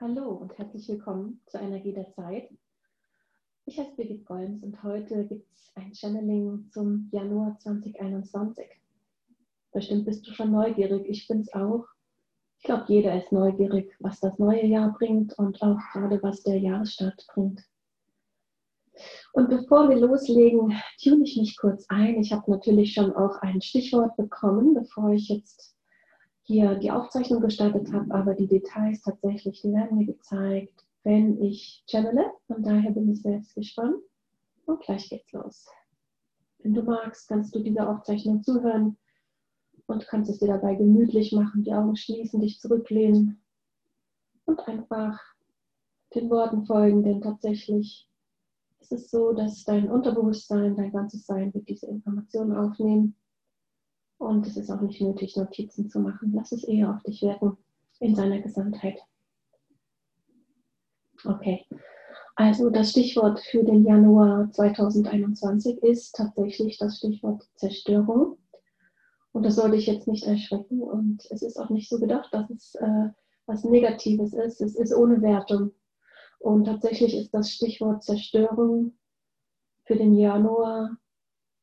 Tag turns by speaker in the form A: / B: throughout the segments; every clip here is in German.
A: Hallo und herzlich willkommen zur Energie der Zeit. Ich heiße Birgit Golms und heute gibt es ein Channeling zum Januar 2021. Bestimmt bist du schon neugierig, ich bin es auch. Ich glaube, jeder ist neugierig, was das neue Jahr bringt und auch gerade was der Jahresstart bringt. Und bevor wir loslegen, tune ich mich kurz ein. Ich habe natürlich schon auch ein Stichwort bekommen, bevor ich jetzt hier die Aufzeichnung gestartet habe, aber die Details tatsächlich, die werden mir gezeigt, wenn ich channele. Von daher bin ich selbst gespannt. Und gleich geht's los. Wenn du magst, kannst du dieser Aufzeichnung zuhören und kannst es dir dabei gemütlich machen, die Augen schließen, dich zurücklehnen und einfach den Worten folgen, denn tatsächlich ist es so, dass dein Unterbewusstsein, dein ganzes Sein wird diese Informationen aufnehmen und es ist auch nicht nötig, Notizen zu machen. Lass es eher auf dich wirken in seiner Gesamtheit. Okay, also das Stichwort für den Januar 2021 ist tatsächlich das Stichwort Zerstörung. Und das sollte ich jetzt nicht erschrecken. Und es ist auch nicht so gedacht, dass es äh, was Negatives ist. Es ist ohne Wertung. Und tatsächlich ist das Stichwort Zerstörung für den Januar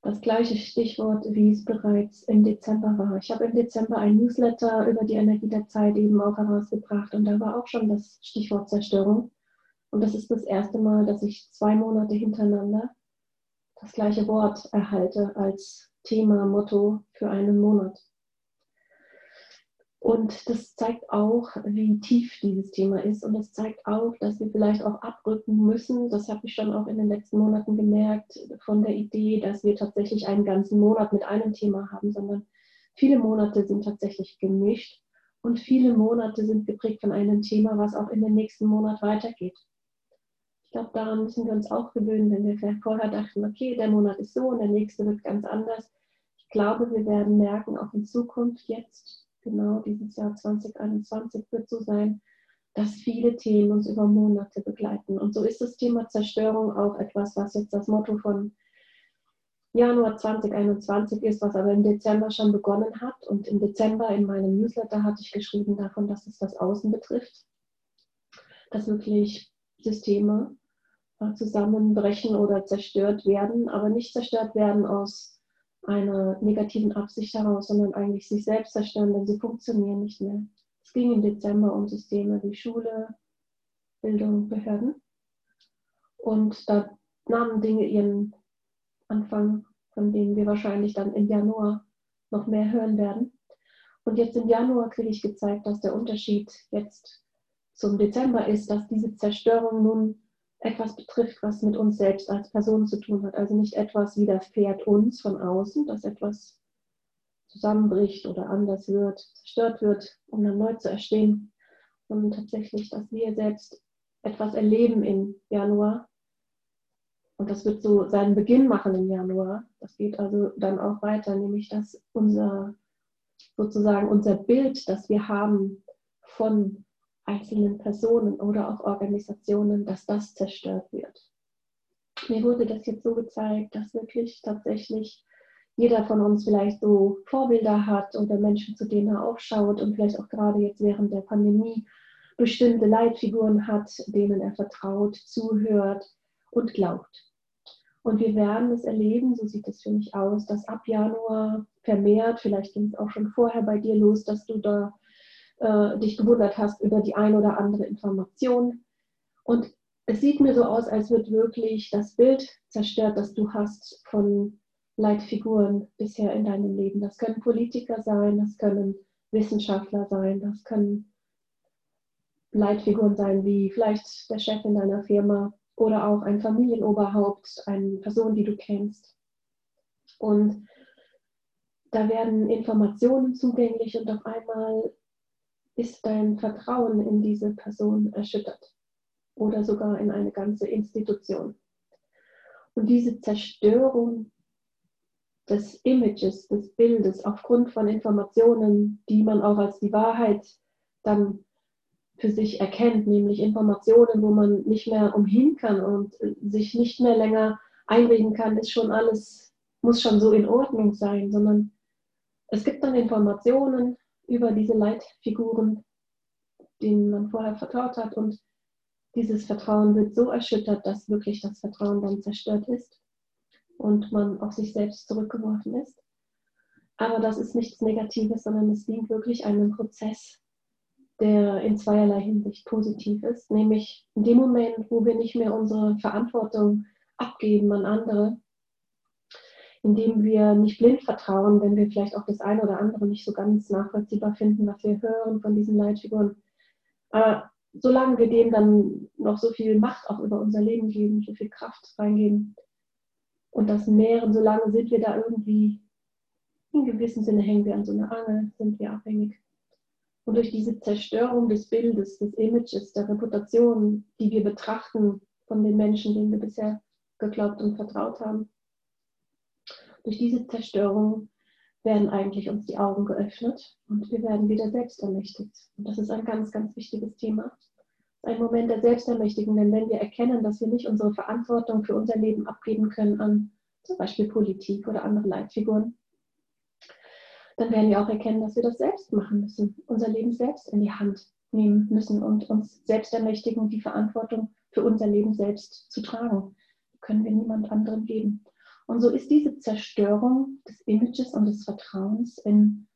A: das gleiche Stichwort, wie es bereits im Dezember war. Ich habe im Dezember ein Newsletter über die Energie der Zeit eben auch herausgebracht und da war auch schon das Stichwort Zerstörung. Und das ist das erste Mal, dass ich zwei Monate hintereinander das gleiche Wort erhalte als Thema, Motto für einen Monat. Und das zeigt auch, wie tief dieses Thema ist. Und es zeigt auch, dass wir vielleicht auch abrücken müssen. Das habe ich schon auch in den letzten Monaten gemerkt, von der Idee, dass wir tatsächlich einen ganzen Monat mit einem Thema haben, sondern viele Monate sind tatsächlich gemischt. Und viele Monate sind geprägt von einem Thema, was auch in den nächsten Monat weitergeht. Ich glaube, daran müssen wir uns auch gewöhnen, wenn wir vorher dachten, okay, der Monat ist so und der nächste wird ganz anders. Ich glaube, wir werden merken, auch in Zukunft jetzt, genau dieses Jahr 2021 wird so sein, dass viele Themen uns über Monate begleiten. Und so ist das Thema Zerstörung auch etwas, was jetzt das Motto von Januar 2021 ist, was aber im Dezember schon begonnen hat. Und im Dezember in meinem Newsletter hatte ich geschrieben davon, dass es das Außen betrifft, dass wirklich Systeme äh, zusammenbrechen oder zerstört werden, aber nicht zerstört werden aus einer negativen Absicht heraus, sondern eigentlich sich selbst zerstören, denn sie funktionieren nicht mehr. Es ging im Dezember um Systeme wie Schule, Bildung, Behörden. Und da nahmen Dinge ihren Anfang, von denen wir wahrscheinlich dann im Januar noch mehr hören werden. Und jetzt im Januar kriege ich gezeigt, dass der Unterschied jetzt zum Dezember ist, dass diese Zerstörung nun etwas betrifft, was mit uns selbst als Person zu tun hat. Also nicht etwas widerfährt uns von außen, dass etwas zusammenbricht oder anders wird, zerstört wird, um dann neu zu erstehen, sondern tatsächlich, dass wir selbst etwas erleben im Januar. Und das wird so seinen Beginn machen im Januar. Das geht also dann auch weiter, nämlich dass unser sozusagen unser Bild, das wir haben von einzelnen Personen oder auch Organisationen, dass das zerstört wird. Mir wurde das jetzt so gezeigt, dass wirklich tatsächlich jeder von uns vielleicht so Vorbilder hat oder Menschen, zu denen er aufschaut und vielleicht auch gerade jetzt während der Pandemie bestimmte Leitfiguren hat, denen er vertraut, zuhört und glaubt. Und wir werden es erleben, so sieht es für mich aus, dass ab Januar vermehrt, vielleicht ging es auch schon vorher bei dir los, dass du da äh, dich gewundert hast über die ein oder andere Information. Und es sieht mir so aus, als wird wirklich das Bild zerstört, das du hast von Leitfiguren bisher in deinem Leben. Das können Politiker sein, das können Wissenschaftler sein, das können Leitfiguren sein, wie vielleicht der Chef in deiner Firma oder auch ein Familienoberhaupt, eine Person, die du kennst. Und da werden Informationen zugänglich und auf einmal ist dein Vertrauen in diese Person erschüttert oder sogar in eine ganze Institution. Und diese Zerstörung des Images, des Bildes aufgrund von Informationen, die man auch als die Wahrheit dann für sich erkennt, nämlich Informationen, wo man nicht mehr umhin kann und sich nicht mehr länger einreden kann, ist schon alles, muss schon so in Ordnung sein, sondern es gibt dann Informationen, über diese Leitfiguren, denen man vorher vertraut hat. Und dieses Vertrauen wird so erschüttert, dass wirklich das Vertrauen dann zerstört ist und man auf sich selbst zurückgeworfen ist. Aber das ist nichts Negatives, sondern es dient wirklich einem Prozess, der in zweierlei Hinsicht positiv ist, nämlich in dem Moment, wo wir nicht mehr unsere Verantwortung abgeben an andere, indem wir nicht blind vertrauen, wenn wir vielleicht auch das eine oder andere nicht so ganz nachvollziehbar finden, was wir hören von diesen Leitfiguren. Aber solange wir dem dann noch so viel Macht auch über unser Leben geben, so viel Kraft reingeben und das mehren, solange sind wir da irgendwie, in gewissem Sinne hängen wir an so einer Angel, sind wir abhängig. Und durch diese Zerstörung des Bildes, des Images, der Reputation, die wir betrachten von den Menschen, denen wir bisher geglaubt und vertraut haben, durch diese Zerstörung werden eigentlich uns die Augen geöffnet und wir werden wieder selbst ermächtigt. Und das ist ein ganz, ganz wichtiges Thema. Ein Moment der Selbstermächtigung, denn wenn wir erkennen, dass wir nicht unsere Verantwortung für unser Leben abgeben können an zum Beispiel Politik oder andere Leitfiguren, dann werden wir auch erkennen, dass wir das selbst machen müssen, unser Leben selbst in die Hand nehmen müssen und uns selbst ermächtigen, die Verantwortung für unser Leben selbst zu tragen. Können wir niemand anderem geben. Und so ist diese Zerstörung des Images und des Vertrauens in,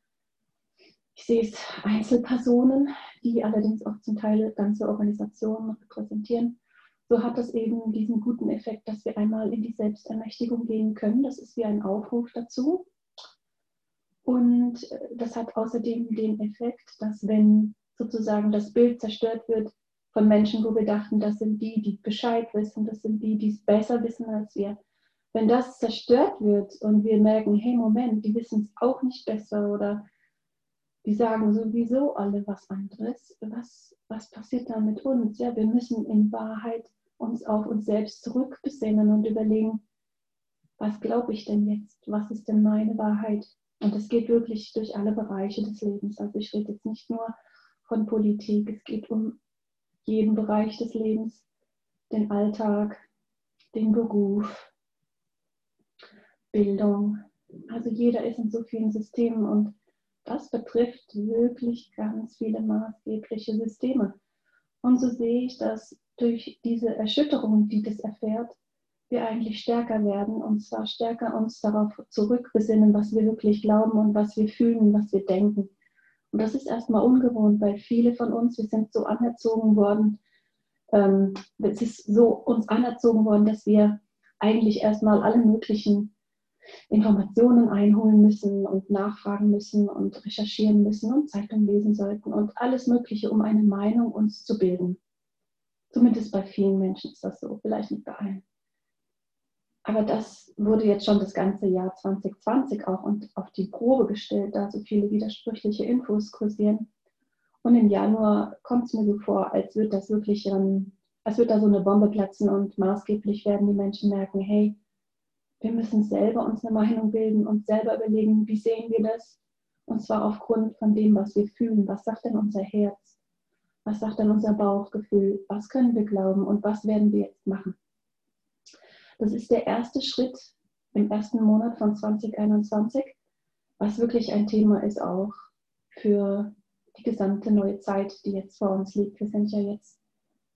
A: ich sehe es, Einzelpersonen, die allerdings auch zum Teil ganze Organisationen repräsentieren. So hat das eben diesen guten Effekt, dass wir einmal in die Selbstermächtigung gehen können. Das ist wie ein Aufruf dazu. Und äh, das hat außerdem den Effekt, dass wenn sozusagen das Bild zerstört wird von Menschen, wo wir dachten, das sind die, die Bescheid wissen, das sind die, die es besser wissen als wir, wenn das zerstört wird und wir merken, hey Moment, die wissen es auch nicht besser oder die sagen sowieso alle was anderes, was, was passiert da mit uns? Ja, wir müssen in Wahrheit uns auf uns selbst zurückbesinnen und überlegen, was glaube ich denn jetzt? Was ist denn meine Wahrheit? Und es geht wirklich durch alle Bereiche des Lebens. Also ich rede jetzt nicht nur von Politik, es geht um jeden Bereich des Lebens, den Alltag, den Beruf, Bildung. Also jeder ist in so vielen Systemen und das betrifft wirklich ganz viele maßgebliche Systeme. Und so sehe ich, dass durch diese Erschütterung, die das erfährt, wir eigentlich stärker werden und zwar stärker uns darauf zurückbesinnen, was wir wirklich glauben und was wir fühlen, was wir denken. Und das ist erstmal ungewohnt, weil viele von uns, wir sind so anerzogen worden, ähm, es ist so uns anerzogen worden, dass wir eigentlich erstmal alle möglichen Informationen einholen müssen und nachfragen müssen und recherchieren müssen und Zeitung lesen sollten und alles Mögliche, um eine Meinung uns zu bilden. Zumindest bei vielen Menschen ist das so, vielleicht nicht bei allen. Aber das wurde jetzt schon das ganze Jahr 2020 auch und auf die Probe gestellt, da so viele widersprüchliche Infos kursieren. Und im Januar kommt es mir so vor, als würde das wirklich, als würde da so eine Bombe platzen und maßgeblich werden die Menschen merken, hey, wir müssen selber uns eine Meinung bilden und selber überlegen, wie sehen wir das? Und zwar aufgrund von dem, was wir fühlen. Was sagt denn unser Herz? Was sagt denn unser Bauchgefühl? Was können wir glauben und was werden wir jetzt machen? Das ist der erste Schritt im ersten Monat von 2021, was wirklich ein Thema ist auch für die gesamte neue Zeit, die jetzt vor uns liegt. Wir sind ja jetzt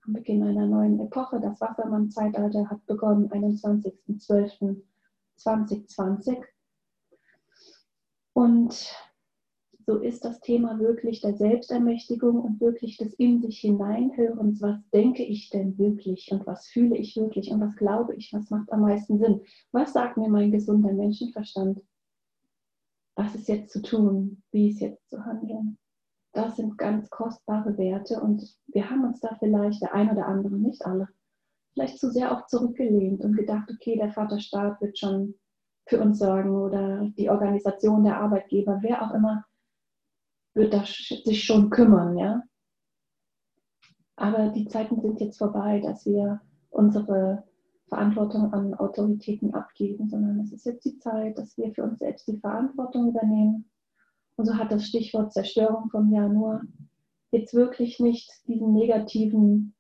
A: am Beginn einer neuen Epoche. Das Wassermann-Zeitalter hat begonnen, 21.12. 2020. Und so ist das Thema wirklich der Selbstermächtigung und wirklich des in sich hineinhörens, was denke ich denn wirklich und was fühle ich wirklich und was glaube ich, was macht am meisten Sinn. Was sagt mir mein gesunder Menschenverstand? Was ist jetzt zu tun? Wie ist jetzt zu handeln? Das sind ganz kostbare Werte und wir haben uns da vielleicht, der ein oder andere, nicht alle, vielleicht zu sehr auch zurückgelehnt und gedacht, okay, der Vaterstaat wird schon für uns sorgen oder die Organisation der Arbeitgeber, wer auch immer, wird da sich schon kümmern, ja. Aber die Zeiten sind jetzt vorbei, dass wir unsere Verantwortung an Autoritäten abgeben, sondern es ist jetzt die Zeit, dass wir für uns selbst die Verantwortung übernehmen. Und so hat das Stichwort Zerstörung vom Januar jetzt wirklich nicht diesen negativen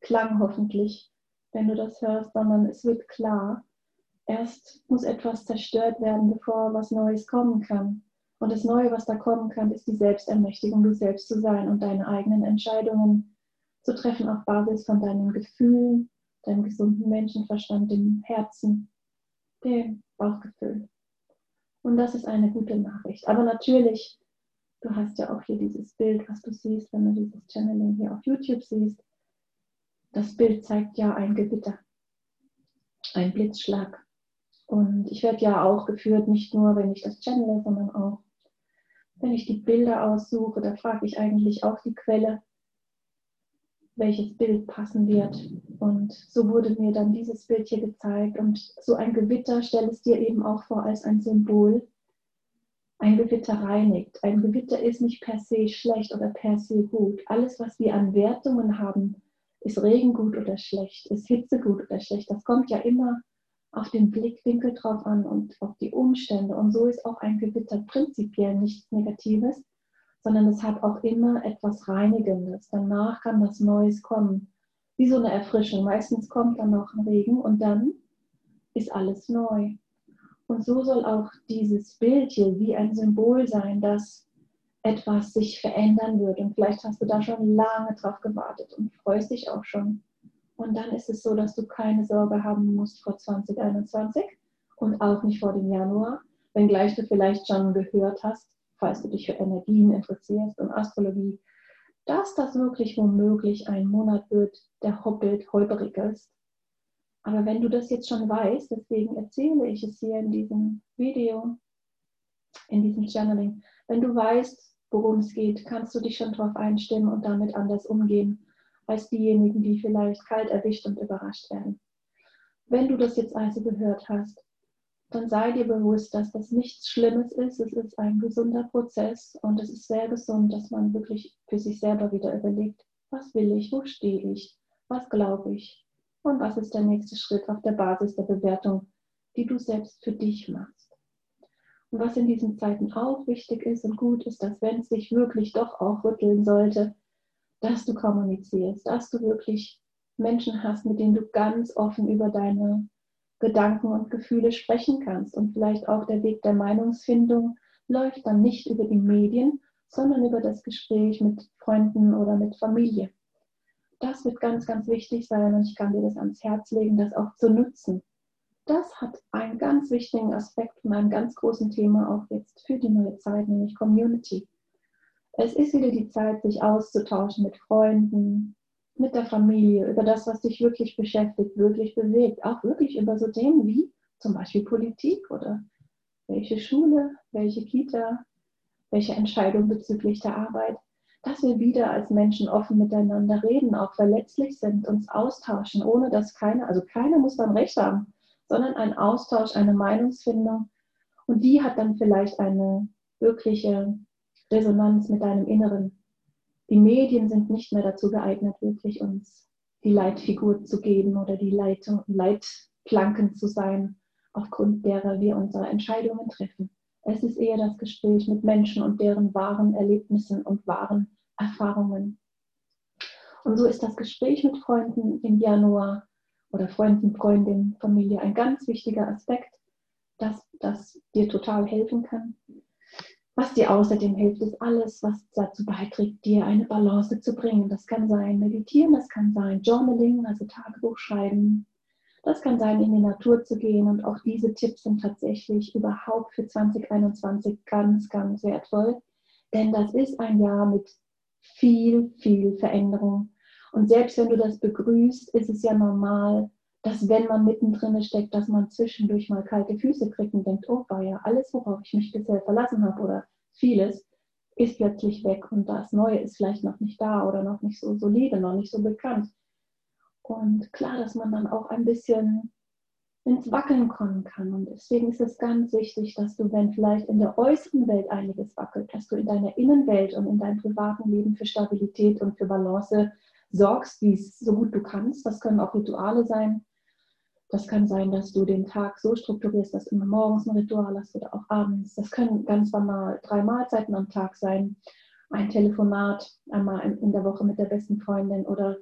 A: Klang hoffentlich, wenn du das hörst, sondern es wird klar, erst muss etwas zerstört werden, bevor was Neues kommen kann. Und das Neue, was da kommen kann, ist die Selbstermächtigung, du selbst zu sein und deine eigenen Entscheidungen zu treffen auf Basis von deinen Gefühlen, deinem gesunden Menschenverstand, dem Herzen, dem Bauchgefühl. Und das ist eine gute Nachricht. Aber natürlich, du hast ja auch hier dieses Bild, was du siehst, wenn du dieses Channeling hier auf YouTube siehst. Das Bild zeigt ja ein Gewitter, ein Blitzschlag. Und ich werde ja auch geführt, nicht nur, wenn ich das channele, sondern auch, wenn ich die Bilder aussuche. Da frage ich eigentlich auch die Quelle, welches Bild passen wird. Und so wurde mir dann dieses Bild hier gezeigt. Und so ein Gewitter stell es dir eben auch vor als ein Symbol. Ein Gewitter reinigt. Ein Gewitter ist nicht per se schlecht oder per se gut. Alles, was wir an Wertungen haben, ist Regen gut oder schlecht, ist Hitze gut oder schlecht. Das kommt ja immer auf den Blickwinkel drauf an und auf die Umstände. Und so ist auch ein Gewitter prinzipiell nichts Negatives, sondern es hat auch immer etwas Reinigendes. Danach kann was Neues kommen, wie so eine Erfrischung. Meistens kommt dann noch ein Regen und dann ist alles neu. Und so soll auch dieses Bild hier wie ein Symbol sein, dass etwas sich verändern wird. Und vielleicht hast du da schon lange drauf gewartet und freust dich auch schon. Und dann ist es so, dass du keine Sorge haben musst vor 2021 und auch nicht vor dem Januar, wenngleich du vielleicht schon gehört hast, falls du dich für Energien interessierst und Astrologie, dass das wirklich womöglich ein Monat wird, der hoppelt, holperig ist. Aber wenn du das jetzt schon weißt, deswegen erzähle ich es hier in diesem Video, in diesem Channeling, wenn du weißt, worum es geht, kannst du dich schon darauf einstimmen und damit anders umgehen als diejenigen, die vielleicht kalt erwischt und überrascht werden. Wenn du das jetzt also gehört hast, dann sei dir bewusst, dass das nichts Schlimmes ist. Es ist ein gesunder Prozess und es ist sehr gesund, dass man wirklich für sich selber wieder überlegt, was will ich, wo stehe ich, was glaube ich und was ist der nächste Schritt auf der Basis der Bewertung, die du selbst für dich machst. Und was in diesen Zeiten auch wichtig ist und gut ist, dass wenn es sich wirklich doch auch rütteln sollte, dass du kommunizierst, dass du wirklich Menschen hast, mit denen du ganz offen über deine Gedanken und Gefühle sprechen kannst. Und vielleicht auch der Weg der Meinungsfindung läuft dann nicht über die Medien, sondern über das Gespräch mit Freunden oder mit Familie. Das wird ganz, ganz wichtig sein und ich kann dir das ans Herz legen, das auch zu nutzen. Das hat einen ganz wichtigen Aspekt von einem ganz großen Thema auch jetzt für die neue Zeit, nämlich Community. Es ist wieder die Zeit, sich auszutauschen mit Freunden, mit der Familie, über das, was dich wirklich beschäftigt, wirklich bewegt, auch wirklich über so Themen wie zum Beispiel Politik oder welche Schule, welche Kita, welche Entscheidung bezüglich der Arbeit, dass wir wieder als Menschen offen miteinander reden, auch verletzlich sind, uns austauschen, ohne dass keiner, also keiner muss dann Recht haben, sondern ein Austausch, eine Meinungsfindung und die hat dann vielleicht eine wirkliche Resonanz mit deinem Inneren die Medien sind nicht mehr dazu geeignet, wirklich uns die Leitfigur zu geben oder die Leitung, Leitplanken zu sein, aufgrund derer wir unsere Entscheidungen treffen. Es ist eher das Gespräch mit Menschen und deren wahren Erlebnissen und wahren Erfahrungen. Und so ist das Gespräch mit Freunden im Januar oder Freunden, Freundinnen, Familie ein ganz wichtiger Aspekt, dass das dir total helfen kann. Was dir außerdem hilft, ist alles, was dazu beiträgt, dir eine Balance zu bringen. Das kann sein Meditieren, das kann sein Journaling, also Tagebuch schreiben. Das kann sein, in die Natur zu gehen. Und auch diese Tipps sind tatsächlich überhaupt für 2021 ganz, ganz wertvoll. Denn das ist ein Jahr mit viel, viel Veränderung. Und selbst wenn du das begrüßt, ist es ja normal, dass wenn man mittendrin steckt, dass man zwischendurch mal kalte Füße kriegt und denkt, oh war ja alles, worauf ich mich bisher verlassen habe oder vieles, ist plötzlich weg und das Neue ist vielleicht noch nicht da oder noch nicht so solide, noch nicht so bekannt. Und klar, dass man dann auch ein bisschen ins Wackeln kommen kann. Und deswegen ist es ganz wichtig, dass du, wenn vielleicht in der äußeren Welt einiges wackelt, dass du in deiner Innenwelt und in deinem privaten Leben für Stabilität und für Balance sorgst, wie es so gut du kannst. Das können auch Rituale sein, das kann sein, dass du den Tag so strukturierst, dass immer morgens ein Ritual hast oder auch abends. Das können ganz banal drei Mahlzeiten am Tag sein, ein Telefonat einmal in der Woche mit der besten Freundin oder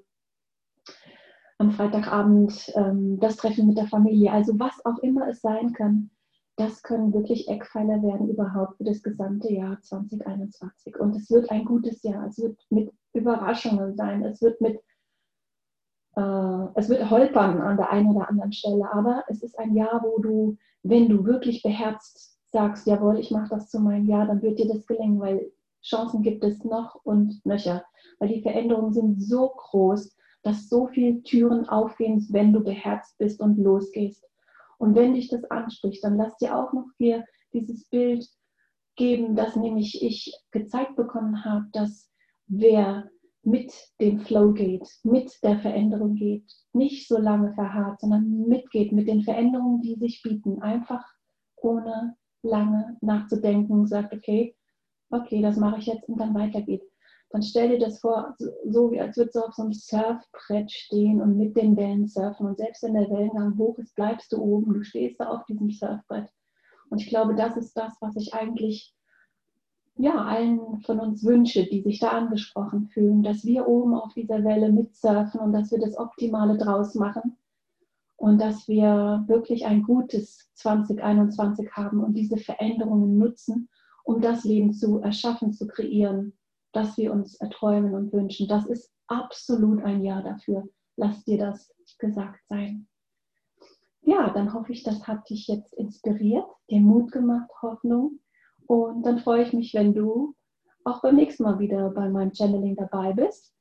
A: am Freitagabend ähm, das Treffen mit der Familie. Also was auch immer es sein kann, das können wirklich Eckpfeiler werden überhaupt für das gesamte Jahr 2021. Und es wird ein gutes Jahr. Es wird mit Überraschungen sein. Es wird mit äh, es wird holpern an der einen oder anderen Stelle, aber es ist ein Jahr, wo du, wenn du wirklich beherzt sagst, jawohl, ich mache das zu meinem Jahr, dann wird dir das gelingen, weil Chancen gibt es noch und nöcher, weil die Veränderungen sind so groß, dass so viele Türen aufgehen, wenn du beherzt bist und losgehst. Und wenn dich das anspricht, dann lass dir auch noch hier dieses Bild geben, das nämlich ich gezeigt bekommen habe, dass wer mit dem Flow geht, mit der Veränderung geht, nicht so lange verharrt, sondern mitgeht mit den Veränderungen, die sich bieten, einfach ohne lange nachzudenken, sagt, okay, okay, das mache ich jetzt und dann weitergeht. Dann stell dir das vor, so wie als würdest du auf so einem Surfbrett stehen und mit den Wellen surfen. Und selbst wenn der Wellengang hoch ist, bleibst du oben, du stehst da auf diesem Surfbrett. Und ich glaube, das ist das, was ich eigentlich ja, allen von uns wünsche, die sich da angesprochen fühlen, dass wir oben auf dieser Welle mitsurfen und dass wir das Optimale draus machen und dass wir wirklich ein gutes 2021 haben und diese Veränderungen nutzen, um das Leben zu erschaffen, zu kreieren, das wir uns erträumen und wünschen. Das ist absolut ein Ja dafür. Lass dir das gesagt sein. Ja, dann hoffe ich, das hat dich jetzt inspiriert, dir Mut gemacht, Hoffnung und dann freue ich mich, wenn du auch beim nächsten Mal wieder bei meinem Channeling dabei bist.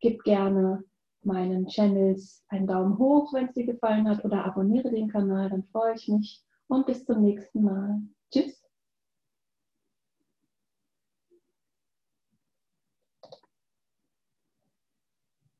A: Gib gerne meinen Channels einen Daumen hoch, wenn es dir gefallen hat, oder abonniere den Kanal, dann freue ich mich. Und bis zum nächsten Mal. Tschüss.